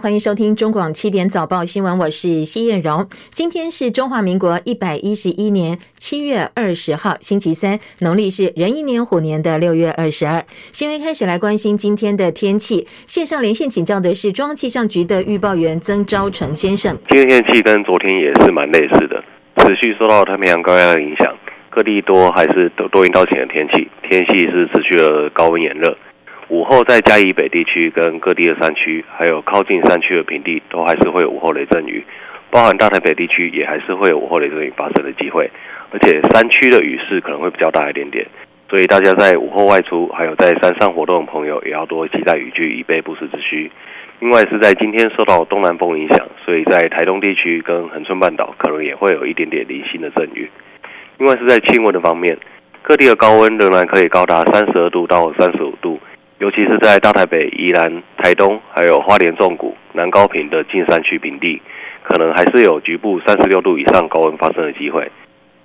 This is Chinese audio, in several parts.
欢迎收听中广七点早报新闻，我是谢燕荣。今天是中华民国一百一十一年七月二十号，星期三，农历是壬寅年虎年的六月二十二。新闻开始来关心今天的天气，线上连线请教的是中央气象局的预报员曾昭成先生。今天天气跟昨天也是蛮类似的，持续受到太平洋高压的影响，各地多还是多多云到晴的天气，天气是持续的高温炎热。午后在嘉义北地区跟各地的山区，还有靠近山区的平地，都还是会有午后雷阵雨，包含大台北地区也还是会有午后雷阵雨发生的机会，而且山区的雨势可能会比较大一点点，所以大家在午后外出，还有在山上活动的朋友，也要多携带雨具以备不时之需。另外是在今天受到东南风影响，所以在台东地区跟恒春半岛可能也会有一点点零星的阵雨。另外是在气温的方面，各地的高温仍然可以高达三十二度到三十五度。尤其是在大台北、宜兰、台东，还有花莲纵谷、南高屏的近山区平地，可能还是有局部三十六度以上高温发生的机会。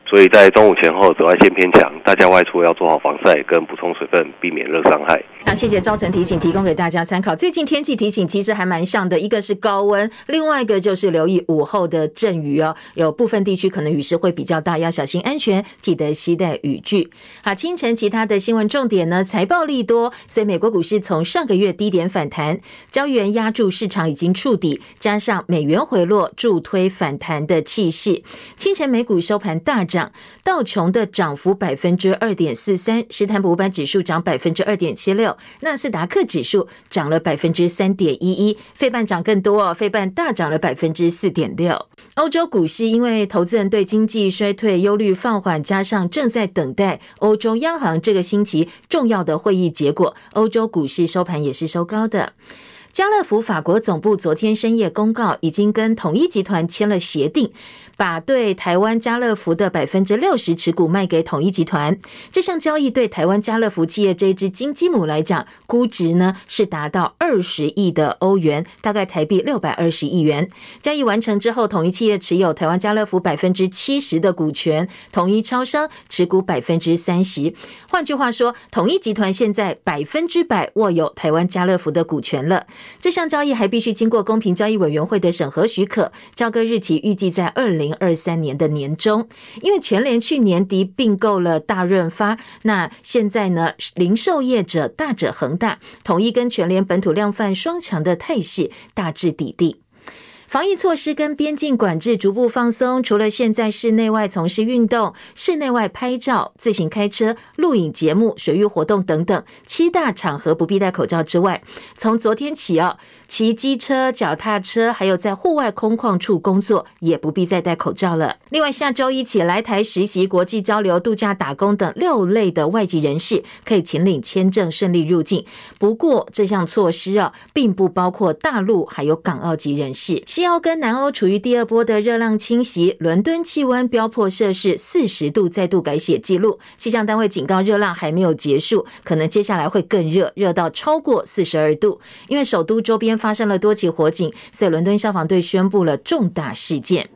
所以在中午前后紫外线偏强，大家外出要做好防晒跟补充水分，避免热伤害。那谢谢昭成提醒，提供给大家参考。最近天气提醒其实还蛮像的，一个是高温，另外一个就是留意午后的阵雨哦。有部分地区可能雨势会比较大，要小心安全，记得携带雨具。好，清晨其他的新闻重点呢？财报利多，所以美国股市从上个月低点反弹，交易员押注市场已经触底，加上美元回落助推反弹的气势。清晨美股收盘大涨。道琼的涨幅百分之二点四三，史坦普五百指数涨百分之二点七六，纳斯达克指数涨了百分之三点一一，费半涨更多哦，费半大涨了百分之四点六。欧洲股市因为投资人对经济衰退忧虑放缓，加上正在等待欧洲央行这个星期重要的会议结果，欧洲股市收盘也是收高的。家乐福法国总部昨天深夜公告，已经跟统一集团签了协定。把对台湾家乐福的百分之六十持股卖给统一集团，这项交易对台湾家乐福企业这只金鸡母来讲，估值呢是达到二十亿的欧元，大概台币六百二十亿元。交易完成之后，统一企业持有台湾家乐福百分之七十的股权，统一超商持股百分之三十。换句话说，统一集团现在百分之百握有台湾家乐福的股权了。这项交易还必须经过公平交易委员会的审核许可，交割日期预计在二零。零二三年的年中，因为全联去年底并购了大润发，那现在呢，零售业者大者恒大，统一跟全联本土量贩双强的态势大致抵定。防疫措施跟边境管制逐步放松，除了现在室内外从事运动、室内外拍照、自行开车、录影节目、水域活动等等七大场合不必戴口罩之外，从昨天起啊，骑机车、脚踏车，还有在户外空旷处工作也不必再戴口罩了。另外，下周一起来台实习、国际交流、度假打工等六类的外籍人士可以请领签证顺利入境。不过，这项措施啊，并不包括大陆还有港澳籍人士。要跟南欧处于第二波的热浪侵袭，伦敦气温飙破摄氏四十度，再度改写记录。气象单位警告，热浪还没有结束，可能接下来会更热，热到超过四十二度。因为首都周边发生了多起火警，所以伦敦消防队宣布了重大事件。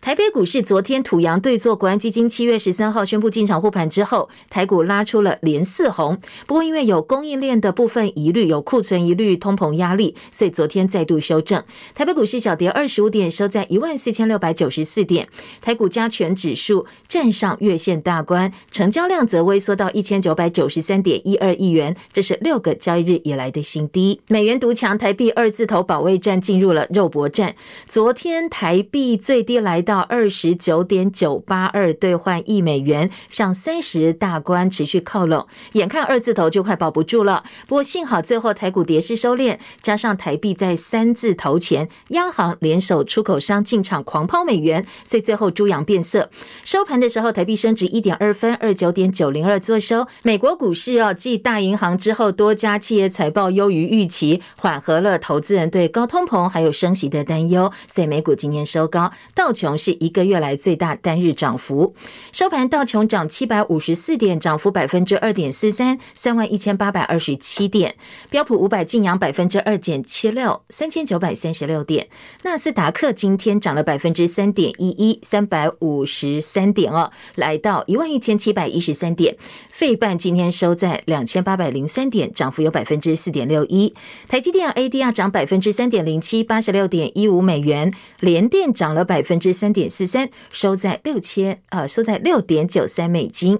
台北股市昨天土洋对坐国安基金七月十三号宣布进场护盘之后，台股拉出了连四红。不过因为有供应链的部分疑虑，有库存疑虑、通膨压力，所以昨天再度修正。台北股市小跌二十五点，收在一万四千六百九十四点。台股加权指数站上月线大关，成交量则微缩到一千九百九十三点一二亿元，这是六个交易日以来的新低。美元独强，台币二字头保卫战进入了肉搏战。昨天台币最低来到。到二十九点九八二兑换一美元，向三十大关持续靠拢，眼看二字头就快保不住了。不过幸好最后台股跌势收敛，加上台币在三字头前，央行联手出口商进场狂抛美元，所以最后猪羊变色。收盘的时候，台币升值一点二分，二九点九零二作收。美国股市哦，继大银行之后，多家企业财报优于预期，缓和了投资人对高通膨还有升息的担忧，所以美股今天收高，道琼。是一个月来最大单日涨幅。收盘道琼涨七百五十四点，涨幅百分之二点四三，三万一千八百二十七点。标普五百净扬百分之二点七六，三千九百三十六点。纳斯达克今天涨了百分之三点一一，三百五十三点哦，来到一万一千七百一十三点。费半今天收在两千八百零三点，涨幅有百分之四点六一。台积电 ADR 涨百分之三点零七，八十六点一五美元。联电涨了百分之三点四三，收在六千呃，收在六点九三美金。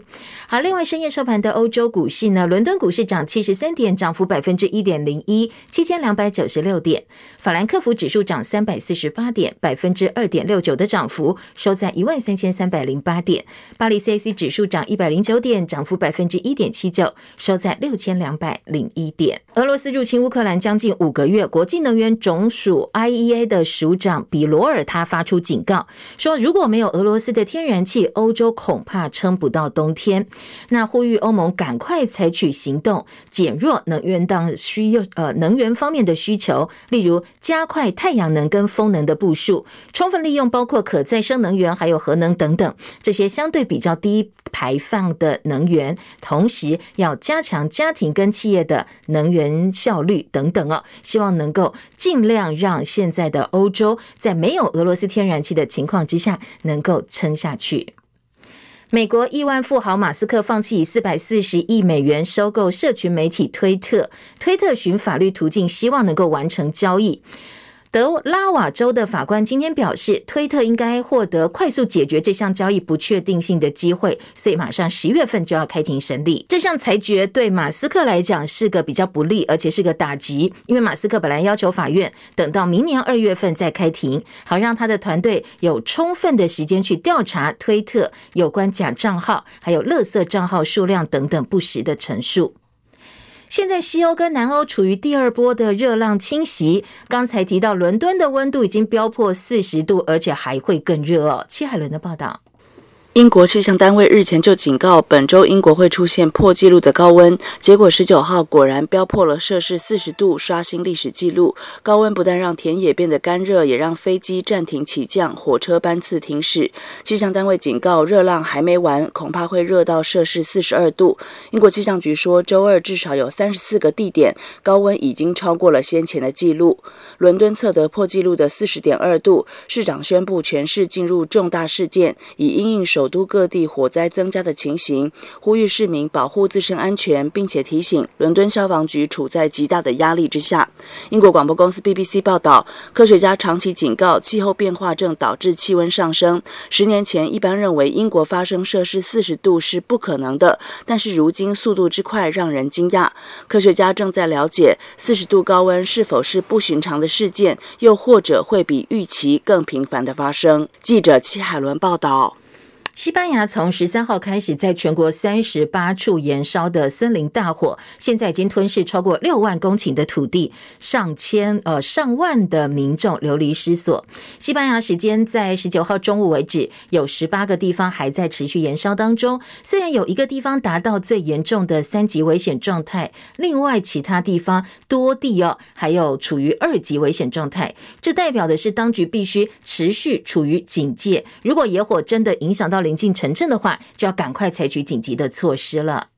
好，另外深夜收盘的欧洲股市呢，伦敦股市涨七十三点，涨幅百分之一点零一，七千两百九十六点。法兰克福指数涨三百四十八点，百分之二点六九的涨幅，收在一万三千三百零八点。巴黎 CAC 指数涨一百零九点，涨幅百分之一点七九，收在六千两百零一点。俄罗斯入侵乌克兰将近五个月，国际能源总署 IEA 的署长比罗尔他发出警告，说如果没有俄罗斯的天然气，欧洲恐怕撑不到冬天。那呼吁欧盟赶快采取行动，减弱能源当需要呃能源方面的需求，例如加快太阳能跟风能的部署，充分利用包括可再生能源还有核能等等这些相对比较低排放的能源，同时要加强家庭跟企业的能源效率等等哦，希望能够尽量让现在的欧洲在没有俄罗斯天然气的情况之下能够撑下去。美国亿万富豪马斯克放弃以四百四十亿美元收购社群媒体推特，推特寻法律途径，希望能够完成交易。德拉瓦州的法官今天表示，推特应该获得快速解决这项交易不确定性的机会，所以马上十月份就要开庭审理。这项裁决对马斯克来讲是个比较不利，而且是个打击，因为马斯克本来要求法院等到明年二月份再开庭，好让他的团队有充分的时间去调查推特有关假账号、还有垃圾账号数量等等不实的陈述。现在西欧跟南欧处于第二波的热浪侵袭。刚才提到，伦敦的温度已经飙破四十度，而且还会更热哦。戚海伦的报道。英国气象单位日前就警告，本周英国会出现破纪录的高温。结果十九号果然飙破了摄氏四十度，刷新历史纪录。高温不但让田野变得干热，也让飞机暂停起降，火车班次停驶。气象单位警告，热浪还没完，恐怕会热到摄氏四十二度。英国气象局说，周二至少有三十四个地点高温已经超过了先前的纪录。伦敦测得破纪录的四十点二度，市长宣布全市进入重大事件，以因应首首都各地火灾增加的情形，呼吁市民保护自身安全，并且提醒伦敦消防局处在极大的压力之下。英国广播公司 BBC 报道，科学家长期警告，气候变化正导致气温上升。十年前，一般认为英国发生摄氏四十度是不可能的，但是如今速度之快让人惊讶。科学家正在了解四十度高温是否是不寻常的事件，又或者会比预期更频繁的发生。记者戚海伦报道。西班牙从十三号开始，在全国三十八处燃烧的森林大火，现在已经吞噬超过六万公顷的土地，上千呃上万的民众流离失所。西班牙时间在十九号中午为止，有十八个地方还在持续燃烧当中。虽然有一个地方达到最严重的三级危险状态，另外其他地方多地哦还有处于二级危险状态。这代表的是当局必须持续处于警戒。如果野火真的影响到了临近城镇的话，就要赶快采取紧急的措施了。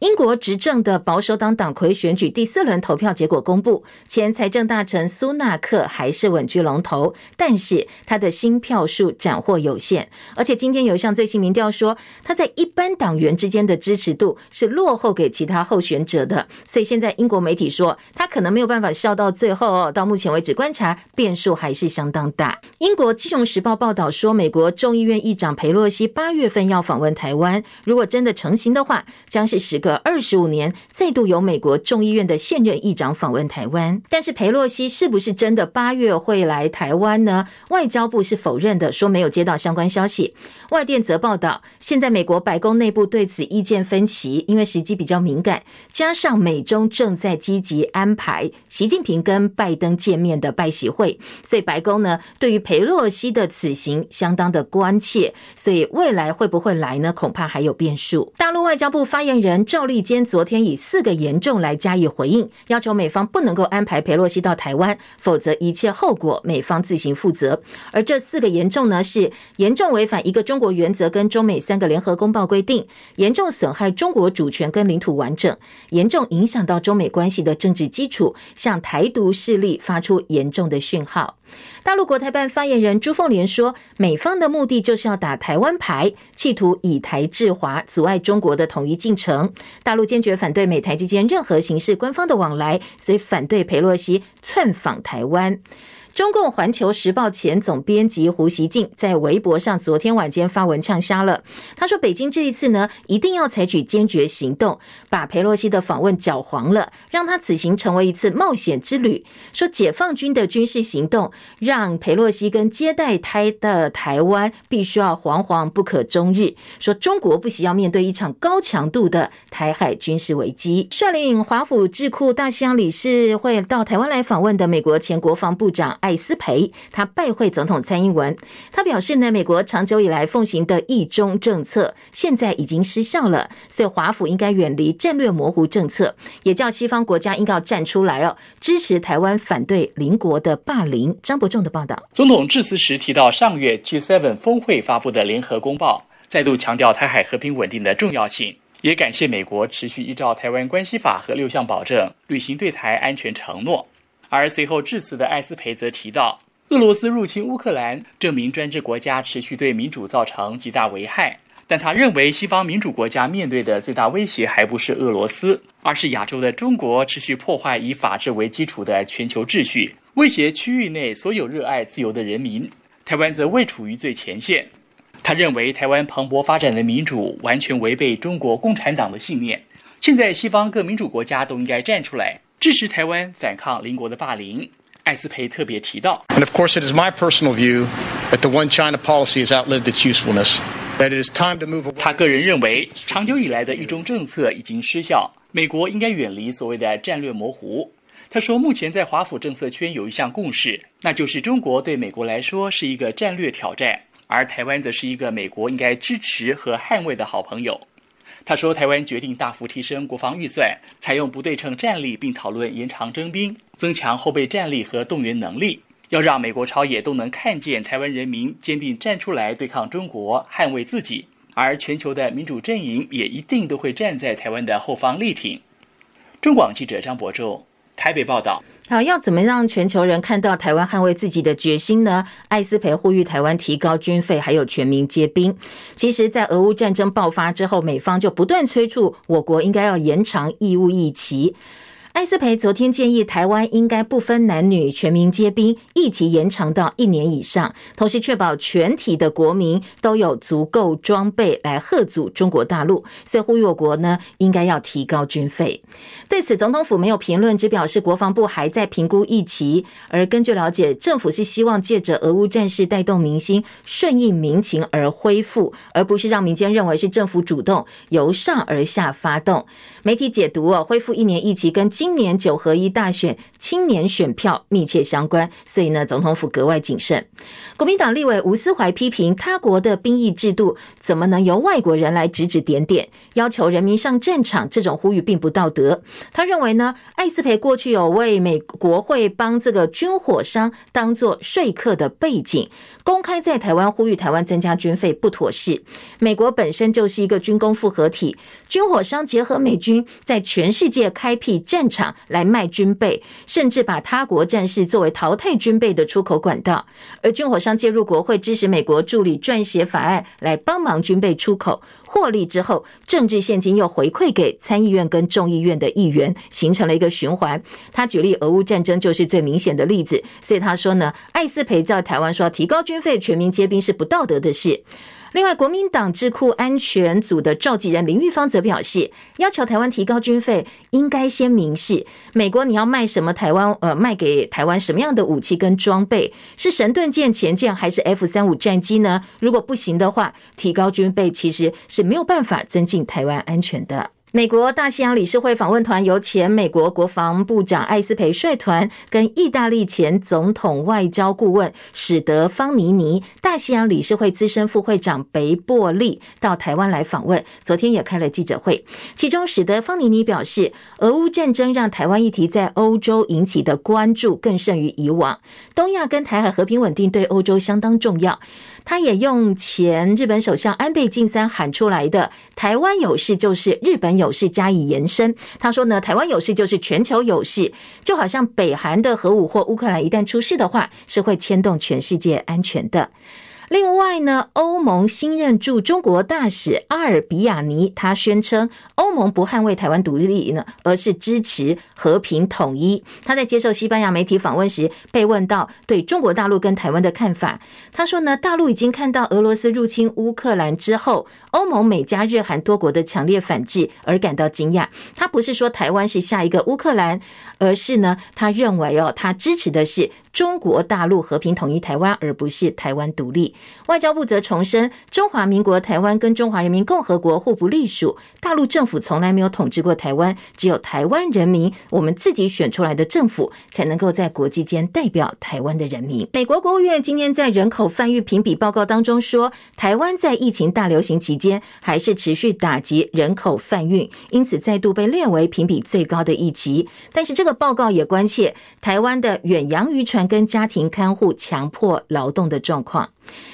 英国执政的保守党党魁选举第四轮投票结果公布，前财政大臣苏纳克还是稳居龙头，但是他的新票数斩获有限。而且今天有一项最新民调说，他在一般党员之间的支持度是落后给其他候选者的。所以现在英国媒体说，他可能没有办法笑到最后哦。到目前为止，观察变数还是相当大。英国金融时报报道说，美国众议院议长裴洛西八月份要访问台湾，如果真的成行的话，将是十个。二十五年再度由美国众议院的现任议长访问台湾，但是裴洛西是不是真的八月会来台湾呢？外交部是否认的，说没有接到相关消息。外电则报道，现在美国白宫内部对此意见分歧，因为时机比较敏感，加上美中正在积极安排习近平跟拜登见面的拜习会，所以白宫呢对于裴洛西的此行相当的关切，所以未来会不会来呢？恐怕还有变数。大陆外交部发言人郑赵立坚昨天以四个严重来加以回应，要求美方不能够安排裴洛西到台湾，否则一切后果美方自行负责。而这四个严重呢，是严重违反一个中国原则跟中美三个联合公报规定，严重损害中国主权跟领土完整，严重影响到中美关系的政治基础，向台独势力发出严重的讯号。大陆国台办发言人朱凤莲说，美方的目的就是要打台湾牌，企图以台制华，阻碍中国的统一进程。大陆坚决反对美台之间任何形式官方的往来，所以反对佩洛西窜访台湾。中共环球时报前总编辑胡锡进在微博上昨天晚间发文呛瞎了。他说：“北京这一次呢，一定要采取坚决行动，把裴洛西的访问搅黄了，让他此行成为一次冒险之旅。说解放军的军事行动，让裴洛西跟接待他的台湾必须要惶惶不可终日。说中国不惜要面对一场高强度的台海军事危机。率领华府智库大西洋理事会到台湾来访问的美国前国防部长。”艾斯培他拜会总统蔡英文，他表示呢，美国长久以来奉行的一中政策现在已经失效了，所以华府应该远离战略模糊政策，也叫西方国家应该要站出来哦，支持台湾反对邻国的霸凌。张伯仲的报道，总统致辞时提到上月 G7 峰会发布的联合公报，再度强调台海和平稳定的重要性，也感谢美国持续依照台湾关系法和六项保证履行对台安全承诺。而随后致辞的艾斯培则提到，俄罗斯入侵乌克兰，证明专制国家持续对民主造成极大危害。但他认为，西方民主国家面对的最大威胁还不是俄罗斯，而是亚洲的中国持续破坏以法治为基础的全球秩序，威胁区域内所有热爱自由的人民。台湾则未处于最前线。他认为，台湾蓬勃发展的民主完全违背中国共产党的信念。现在，西方各民主国家都应该站出来。支持台湾反抗邻国的霸凌，艾斯培特别提到。And of course, it is my personal view that the one China policy has outlived its usefulness. That it is time to move. 他个人认为，长久以来的一中政策已经失效，美国应该远离所谓的战略模糊。他说，目前在华府政策圈有一项共识，那就是中国对美国来说是一个战略挑战，而台湾则是一个美国应该支持和捍卫的好朋友。他说：“台湾决定大幅提升国防预算，采用不对称战力，并讨论延长征兵、增强后备战力和动员能力，要让美国朝野都能看见台湾人民坚定站出来对抗中国、捍卫自己，而全球的民主阵营也一定都会站在台湾的后方力挺。”中广记者张博洲台北报道。好，要怎么让全球人看到台湾捍卫自己的决心呢？艾斯培呼吁台湾提高军费，还有全民皆兵。其实，在俄乌战争爆发之后，美方就不断催促我国应该要延长义务役期。艾斯培昨天建议台湾应该不分男女，全民皆兵，役期延长到一年以上，同时确保全体的国民都有足够装备来吓阻中国大陆。所以呼吁我国呢，应该要提高军费。对此，总统府没有评论，只表示国防部还在评估疫情。而根据了解，政府是希望借着俄乌战事带动民心，顺应民情而恢复，而不是让民间认为是政府主动由上而下发动。媒体解读哦，恢复一年役期跟今今年九合一大选青年选票密切相关，所以呢，总统府格外谨慎。国民党立委吴思怀批评他国的兵役制度怎么能由外国人来指指点点，要求人民上战场，这种呼吁并不道德。他认为呢，艾斯培过去有为美国会帮这个军火商当做说客的背景，公开在台湾呼吁台湾增加军费不妥适。美国本身就是一个军工复合体，军火商结合美军。在全世界开辟战场来卖军备，甚至把他国战士作为淘汰军备的出口管道。而军火商介入国会，支持美国助理撰写法案来帮忙军备出口，获利之后，政治现金又回馈给参议院跟众议院的议员，形成了一个循环。他举例俄乌战争就是最明显的例子。所以他说呢，艾斯培在台湾说提高军费、全民皆兵是不道德的事。另外，国民党智库安全组的召集人林玉芳则表示，要求台湾提高军费，应该先明示美国你要卖什么台湾，呃，卖给台湾什么样的武器跟装备，是神盾舰、前舰还是 F 三五战机呢？如果不行的话，提高军备其实是没有办法增进台湾安全的。美国大西洋理事会访问团由前美国国防部长艾斯培率团，跟意大利前总统外交顾问史德方尼尼、大西洋理事会资深副会长贝波利到台湾来访问。昨天也开了记者会，其中史德方尼尼表示，俄乌战争让台湾议题在欧洲引起的关注更胜于以往。东亚跟台海和平稳定对欧洲相当重要。他也用前日本首相安倍晋三喊出来的“台湾有事就是日本有事”加以延伸。他说呢，台湾有事就是全球有事，就好像北韩的核武或乌克兰一旦出事的话，是会牵动全世界安全的。另外呢，欧盟新任驻中国大使阿尔比亚尼，他宣称欧盟不捍卫台湾独立呢，而是支持和平统一。他在接受西班牙媒体访问时，被问到对中国大陆跟台湾的看法，他说呢，大陆已经看到俄罗斯入侵乌克兰之后，欧盟美加日韩多国的强烈反制而感到惊讶。他不是说台湾是下一个乌克兰，而是呢，他认为哦，他支持的是中国大陆和平统一台湾，而不是台湾独立。外交部则重申，中华民国台湾跟中华人民共和国互不隶属，大陆政府从来没有统治过台湾，只有台湾人民我们自己选出来的政府才能够在国际间代表台湾的人民。美国国务院今天在人口贩运评比报告当中说，台湾在疫情大流行期间还是持续打击人口贩运，因此再度被列为评比最高的一级。但是这个报告也关切台湾的远洋渔船跟家庭看护强迫劳动的状况。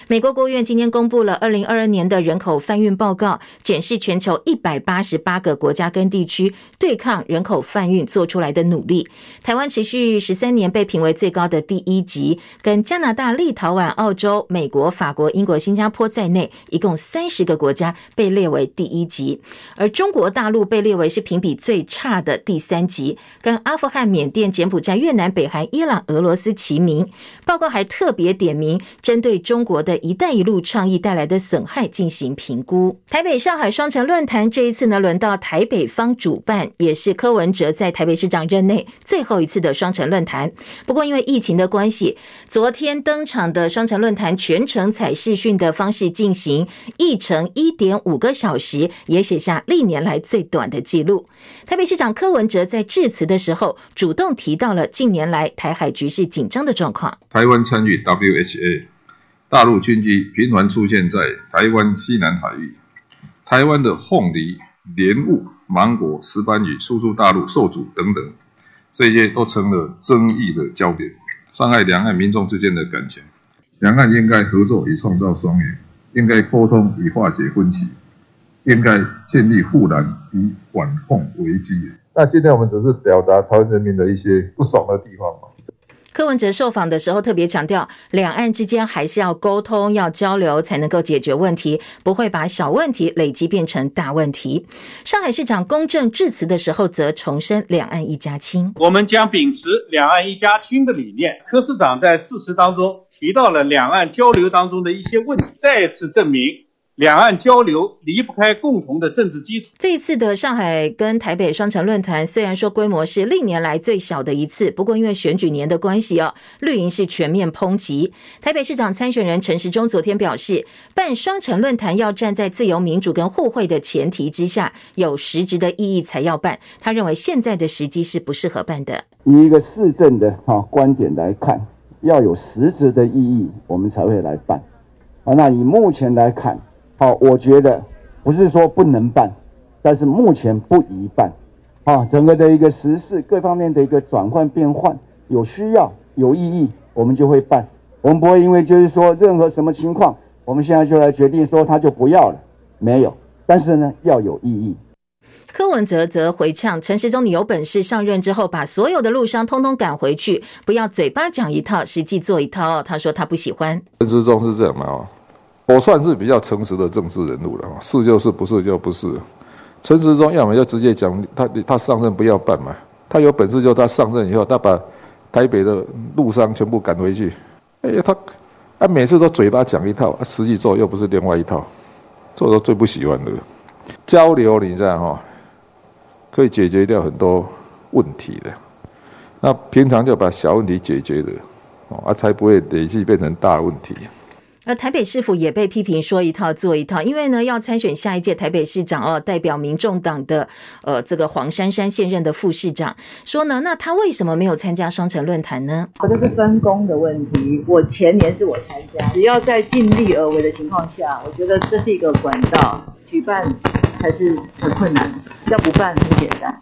美国国务院今天公布了二零二二年的人口贩运报告，检视全球一百八十八个国家跟地区对抗人口贩运做出来的努力。台湾持续十三年被评为最高的第一级，跟加拿大、立陶宛、澳洲、美国、法国、英国、新加坡在内，一共三十个国家被列为第一级。而中国大陆被列为是评比最差的第三级，跟阿富汗、缅甸、柬埔寨、越南、北韩、伊朗、俄罗斯齐名。报告还特别点名针对中。国的一带一路倡议带来的损害进行评估。台北上海双城论坛这一次呢，轮到台北方主办，也是柯文哲在台北市长任内最后一次的双城论坛。不过因为疫情的关系，昨天登场的双城论坛全程采视讯的方式进行，议程一点五个小时，也写下历年来最短的记录。台北市长柯文哲在致辞的时候，主动提到了近年来台海局势紧张的状况。台湾参与 WHA。大陆军机频繁出现在台湾西南海域，台湾的凤梨、莲雾、芒果、石斑鱼输出大陆受阻等等，这些都成了争议的焦点，伤害两岸民众之间的感情。两岸应该合作以创造双赢，应该沟通以化解分歧，应该建立护栏以管控危机。那今天我们只是表达台湾人民的一些不爽的地方嘛。柯文哲受访的时候特别强调，两岸之间还是要沟通、要交流，才能够解决问题，不会把小问题累积变成大问题。上海市长龚正致辞的时候则重申“两岸一家亲”，我们将秉持“两岸一家亲”的理念。柯市长在致辞当中提到了两岸交流当中的一些问题，再次证明。两岸交流离不开共同的政治基础。这一次的上海跟台北双城论坛，虽然说规模是历年来最小的一次，不过因为选举年的关系哦，绿营是全面抨击。台北市长参选人陈时中昨天表示，办双城论坛要站在自由民主跟互惠的前提之下，有实质的意义才要办。他认为现在的时机是不适合办的。以一个市政的哈观点来看，要有实质的意义，我们才会来办。啊，那以目前来看。好，我觉得不是说不能办，但是目前不宜办。啊，整个的一个时事各方面的一个转换变换，有需要有意义，我们就会办。我们不会因为就是说任何什么情况，我们现在就来决定说他就不要了，没有。但是呢，要有意义。柯文哲则回呛陈时中：“你有本事上任之后，把所有的路商通通赶回去，不要嘴巴讲一套，实际做一套。”他说他不喜欢。陈时中是这样吗？我算是比较诚实的政治人物了，是就是，不是就不是。陈时中要么就直接讲，他他上任不要办嘛，他有本事就他上任以后，他把台北的陆商全部赶回去。哎呀，他他每次都嘴巴讲一套，实际做又不是另外一套，这我最不喜欢的。交流你知道哈，可以解决掉很多问题的。那平常就把小问题解决了，啊，才不会累积变成大问题。而台北市府也被批评说一套做一套，因为呢要参选下一届台北市长哦，代表民众党的呃这个黄珊珊现任的副市长说呢，那他为什么没有参加双城论坛呢？这是分工的问题。我前年是我参加，只要在尽力而为的情况下，我觉得这是一个管道，举办还是很困难，要不办很简单。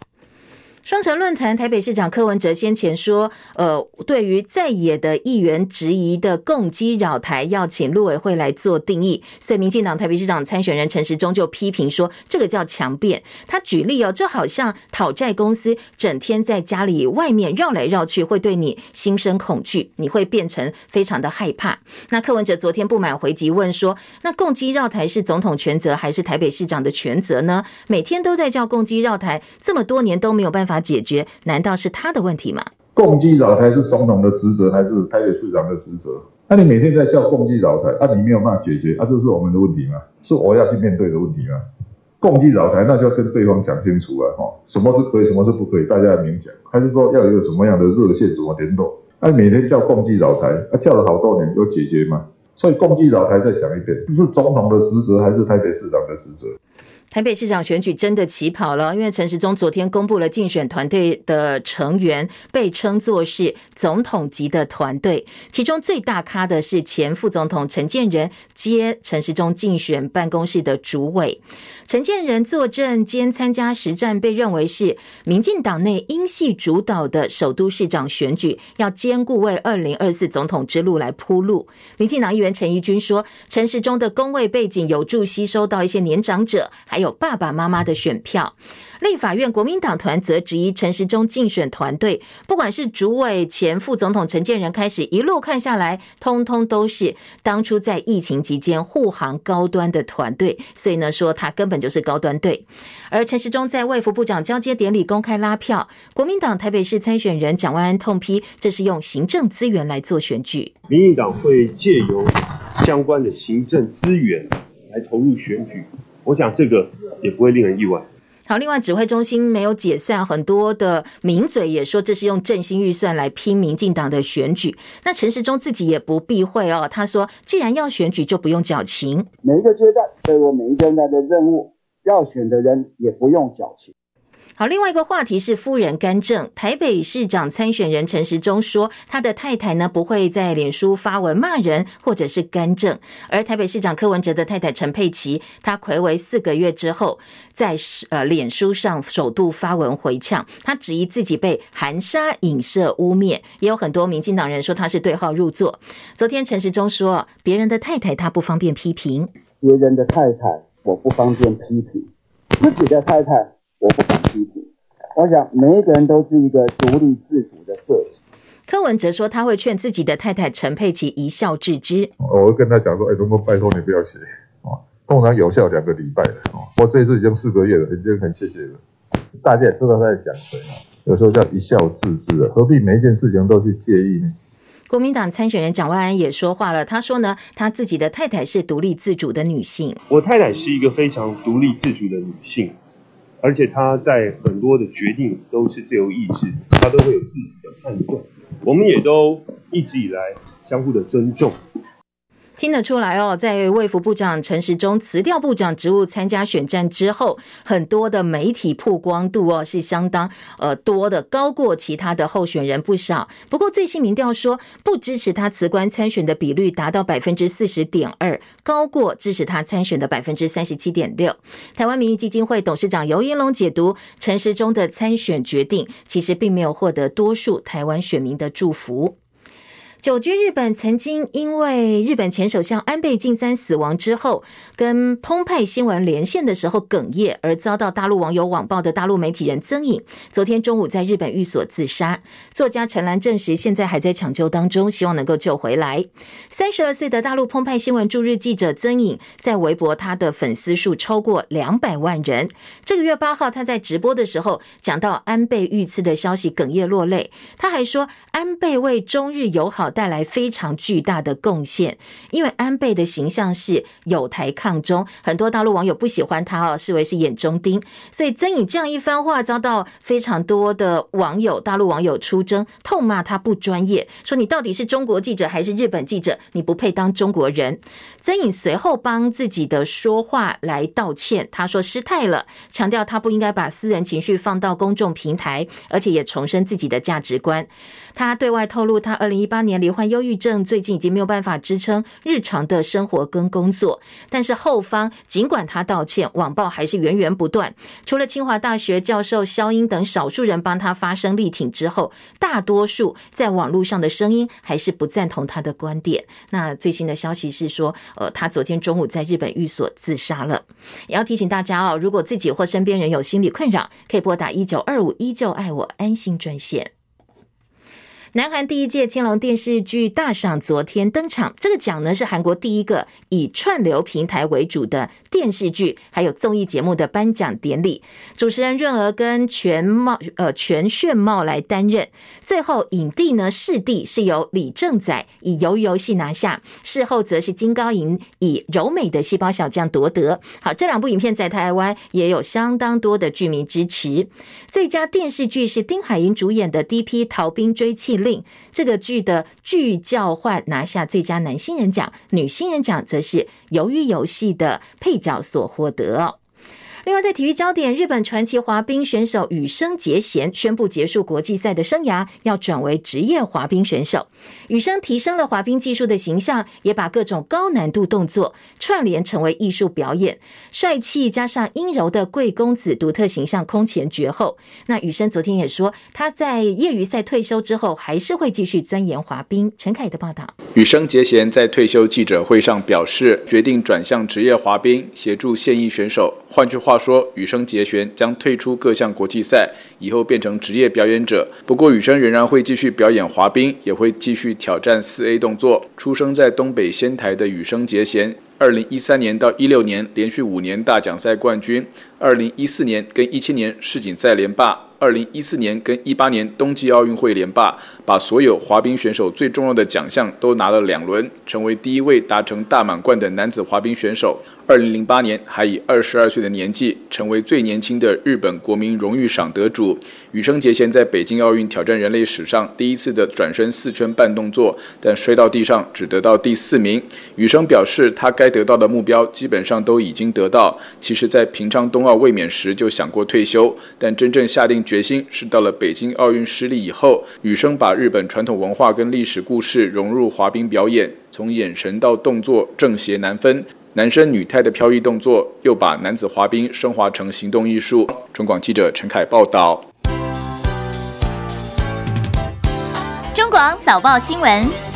双城论坛，台北市长柯文哲先前说，呃，对于在野的议员质疑的共机扰台，要请陆委会来做定义。所以，民进党台北市长参选人陈时中就批评说，这个叫强辩。他举例哦，这好像讨债公司整天在家里外面绕来绕去，会对你心生恐惧，你会变成非常的害怕。那柯文哲昨天不满回击问说，那共机绕台是总统全责还是台北市长的全责呢？每天都在叫共机绕台，这么多年都没有办法。法解决难道是他的问题吗？共济扰台是总统的职责还是台北市长的职责？那你每天在叫共济扰台，那、你没有办法解决，啊，这是我们的问题吗？是我要去面对的问题吗？共济扰台，那就要跟对方讲清楚了哈，什么是可以，什么是不可以，大家要明讲，还是说要有一个什么样的热线怎么联络？那、啊、每天叫共济扰台，啊，叫了好多年，有解决吗？所以共济扰台再讲一遍，这是总统的职责还是台北市长的职责？台北市长选举真的起跑了，因为陈时中昨天公布了竞选团队的成员，被称作是总统级的团队。其中最大咖的是前副总统陈建仁接陈时中竞选办公室的主委。陈建仁坐镇兼参加实战，被认为是民进党内英系主导的首都市长选举，要兼顾为二零二四总统之路来铺路。民进党议员陈怡君说，陈时中的公卫背景有助吸收到一些年长者，还有爸爸妈妈的选票。立法院国民党团则质疑陈时中竞选团队，不管是主委、前副总统陈建仁开始一路看下来，通通都是当初在疫情期间护航高端的团队，所以呢，说他根本就是高端队。而陈时中在卫福部长交接典礼公开拉票，国民党台北市参选人蒋万安痛批，这是用行政资源来做选举。民进党会借由相关的行政资源来投入选举，我想这个也不会令人意外。好，另外指挥中心没有解散，很多的名嘴也说这是用振兴预算来拼民进党的选举。那陈时中自己也不避讳哦，他说既然要选举，就不用矫情。每一个阶段都有每一个阶段的任务，要选的人也不用矫情。好，另外一个话题是夫人干政。台北市长参选人陈时中说，他的太太呢不会在脸书发文骂人或者是干政。而台北市长柯文哲的太太陈佩琪，她睽违四个月之后，在呃脸书上首度发文回呛，他质疑自己被含沙影射污蔑，也有很多民进党人说他是对号入座。昨天陈时中说，别人的太太他不方便批评，别人的太太我不方便批评，自己的太太。我想每一个人都是一个独立自主的个体。柯文哲说他会劝自己的太太陈佩琪一笑置之。我会跟他讲说：“哎，能不能拜托你不要写啊？通常有效两个礼拜的啊，我这次已经四个月了，已经很谢谢了。大家也知道他在讲谁啊？有时候叫一笑置之的，何必每一件事情都去介意呢？”国民党参选人蒋万安也说话了，他说呢，他自己的太太是独立自主的女性。我太太是一个非常独立自主的女性。而且他在很多的决定都是自由意志，他都会有自己的判断，我们也都一直以来相互的尊重。听得出来哦，在卫福部长陈时中辞掉部长职务参加选战之后，很多的媒体曝光度哦是相当呃多的，高过其他的候选人不少。不过最新民调说，不支持他辞官参选的比率达到百分之四十点二，高过支持他参选的百分之三十七点六。台湾民意基金会董事长游盈隆解读陈时中的参选决定，其实并没有获得多数台湾选民的祝福。久居日本，曾经因为日本前首相安倍晋三死亡之后，跟澎湃新闻连线的时候哽咽，而遭到大陆网友网暴的大陆媒体人曾颖，昨天中午在日本寓所自杀。作家陈兰证实，现在还在抢救当中，希望能够救回来。三十二岁的大陆澎湃新闻驻日记者曾颖，在微博他的粉丝数超过两百万人。这个月八号，他在直播的时候讲到安倍遇刺的消息，哽咽落泪。他还说，安倍为中日友好。带来非常巨大的贡献。因为安倍的形象是有台抗中，很多大陆网友不喜欢他哦，视为是眼中钉。所以曾颖这样一番话遭到非常多的网友，大陆网友出征，痛骂他不专业，说你到底是中国记者还是日本记者？你不配当中国人。曾颖随后帮自己的说话来道歉，他说失态了，强调他不应该把私人情绪放到公众平台，而且也重申自己的价值观。他对外透露，他二零一八年罹患忧郁症，最近已经没有办法支撑日常的生活跟工作。但是后方尽管他道歉，网暴还是源源不断。除了清华大学教授肖英等少数人帮他发声力挺之后，大多数在网络上的声音还是不赞同他的观点。那最新的消息是说，呃，他昨天中午在日本寓所自杀了。也要提醒大家哦，如果自己或身边人有心理困扰，可以拨打一九二五依旧爱我安心专线。南韩第一届青龙电视剧大赏昨天登场，这个奖呢是韩国第一个以串流平台为主的电视剧还有综艺节目的颁奖典礼。主持人润娥跟全茂呃全炫茂来担任，最后影帝呢视帝是由李正宰以鱿鱼游戏拿下，事后则是金高银以柔美的细胞小将夺得。好，这两部影片在台湾也有相当多的剧迷支持。最佳电视剧是丁海寅主演的《D.P. 逃兵追缉令》。这个剧的剧教换拿下最佳男新人奖，女新人奖则是鱿鱼游戏的配角所获得。另外，在体育焦点，日本传奇滑冰选手羽生结弦宣布结束国际赛的生涯，要转为职业滑冰选手。羽生提升了滑冰技术的形象，也把各种高难度动作串联成为艺术表演，帅气加上阴柔的贵公子独特形象空前绝后。那羽生昨天也说，他在业余赛退休之后，还是会继续钻研滑冰。陈凯的报道，羽生结弦在退休记者会上表示，决定转向职业滑冰，协助现役选手。换句话话说，羽生结弦将退出各项国际赛，以后变成职业表演者。不过，羽生仍然会继续表演滑冰，也会继续挑战四 A 动作。出生在东北仙台的羽生结弦，二零一三年到一六年连续五年大奖赛冠军，二零一四年跟一七年世锦赛连霸。二零一四年跟一八年冬季奥运会连霸，把所有滑冰选手最重要的奖项都拿了两轮，成为第一位达成大满贯的男子滑冰选手。二零零八年还以二十二岁的年纪，成为最年轻的日本国民荣誉赏得主。羽生结弦在北京奥运挑战人类史上第一次的转身四圈半动作，但摔到地上只得到第四名。羽生表示，他该得到的目标基本上都已经得到。其实，在平昌冬奥卫冕时就想过退休，但真正下定决心是到了北京奥运失利以后，羽生把日本传统文化跟历史故事融入滑冰表演，从眼神到动作正邪难分，男生女态的飘逸动作，又把男子滑冰升华成行动艺术。中广记者陈凯报道。中广早报新闻。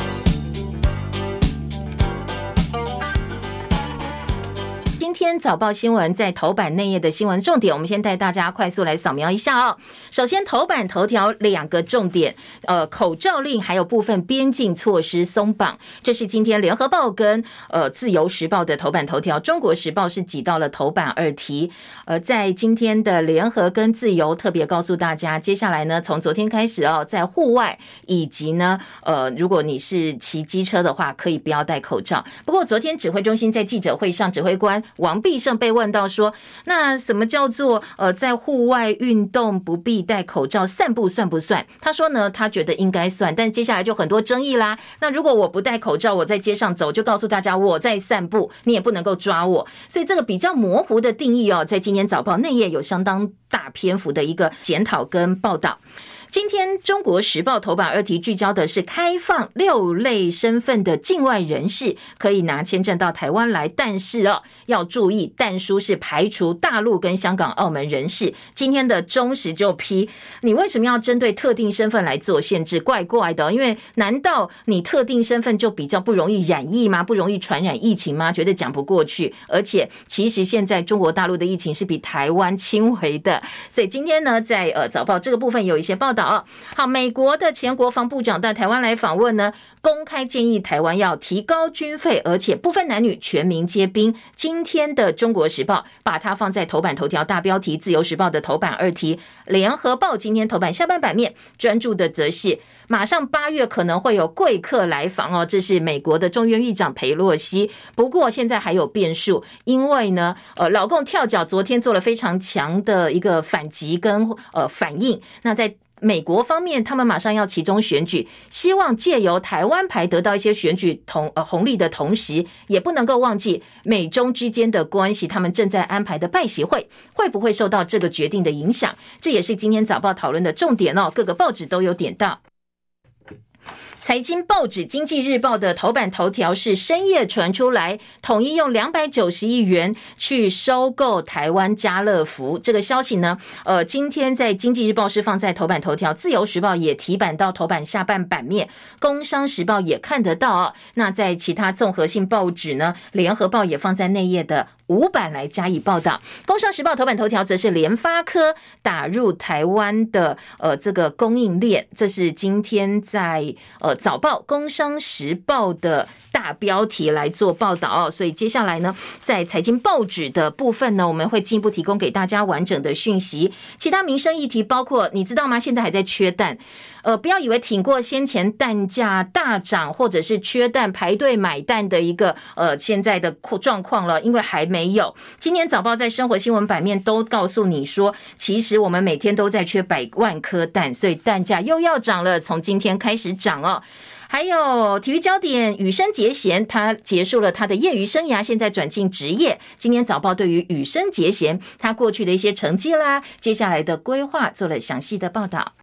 天早报新闻在头版内页的新闻重点，我们先带大家快速来扫描一下哦。首先，头版头条两个重点，呃，口罩令还有部分边境措施松绑，这是今天联合报跟呃自由时报的头版头条。中国时报是挤到了头版二题。呃，在今天的联合跟自由特别告诉大家，接下来呢，从昨天开始哦，在户外以及呢，呃，如果你是骑机车的话，可以不要戴口罩。不过昨天指挥中心在记者会上，指挥官。王必胜被问到说：“那什么叫做呃，在户外运动不必戴口罩散步算不算？”他说呢，他觉得应该算，但接下来就很多争议啦。那如果我不戴口罩，我在街上走，就告诉大家我在散步，你也不能够抓我。所以这个比较模糊的定义哦，在今年早报内页有相当大篇幅的一个检讨跟报道。今天《中国时报》头版二题聚焦的是开放六类身份的境外人士可以拿签证到台湾来，但是哦要注意，但书是排除大陆跟香港、澳门人士。今天的中时就批，你为什么要针对特定身份来做限制？怪怪的，因为难道你特定身份就比较不容易染疫吗？不容易传染疫情吗？觉得讲不过去。而且其实现在中国大陆的疫情是比台湾轻微的，所以今天呢，在呃早报这个部分有一些报。道啊。好，美国的前国防部长到台湾来访问呢，公开建议台湾要提高军费，而且不分男女，全民皆兵。今天的中国时报把它放在头版头条大标题，自由时报的头版二题，联合报今天头版下半版面专注的则是马上八月可能会有贵客来访哦，这是美国的众院议长裴洛西。不过现在还有变数，因为呢，呃，老共跳脚，昨天做了非常强的一个反击跟呃反应。那在美国方面，他们马上要集中选举，希望借由台湾牌得到一些选举同呃红利的同时，也不能够忘记美中之间的关系。他们正在安排的拜习会，会不会受到这个决定的影响？这也是今天早报讨论的重点哦。各个报纸都有点到。财经报纸《经济日报》的头版头条是深夜传出来，统一用两百九十亿元去收购台湾家乐福这个消息呢。呃，今天在《经济日报》是放在头版头条，《自由时报》也提版到头版下半版面，《工商时报》也看得到啊。那在其他综合性报纸呢，《联合报》也放在内页的。五版来加以报道，《工商时报》头版头条则是联发科打入台湾的呃这个供应链，这是今天在呃早报《工商时报》的大标题来做报道哦。所以接下来呢，在财经报纸的部分呢，我们会进一步提供给大家完整的讯息。其他民生议题包括，你知道吗？现在还在缺蛋。呃，不要以为挺过先前蛋价大涨，或者是缺蛋排队买蛋的一个呃现在的状况了，因为还没有。今年早报在生活新闻版面都告诉你说，其实我们每天都在缺百万颗蛋，所以蛋价又要涨了，从今天开始涨哦。还有体育焦点，羽生结弦他结束了他的业余生涯，现在转进职业。今年早报对于羽生结弦他过去的一些成绩啦，接下来的规划做了详细的报道。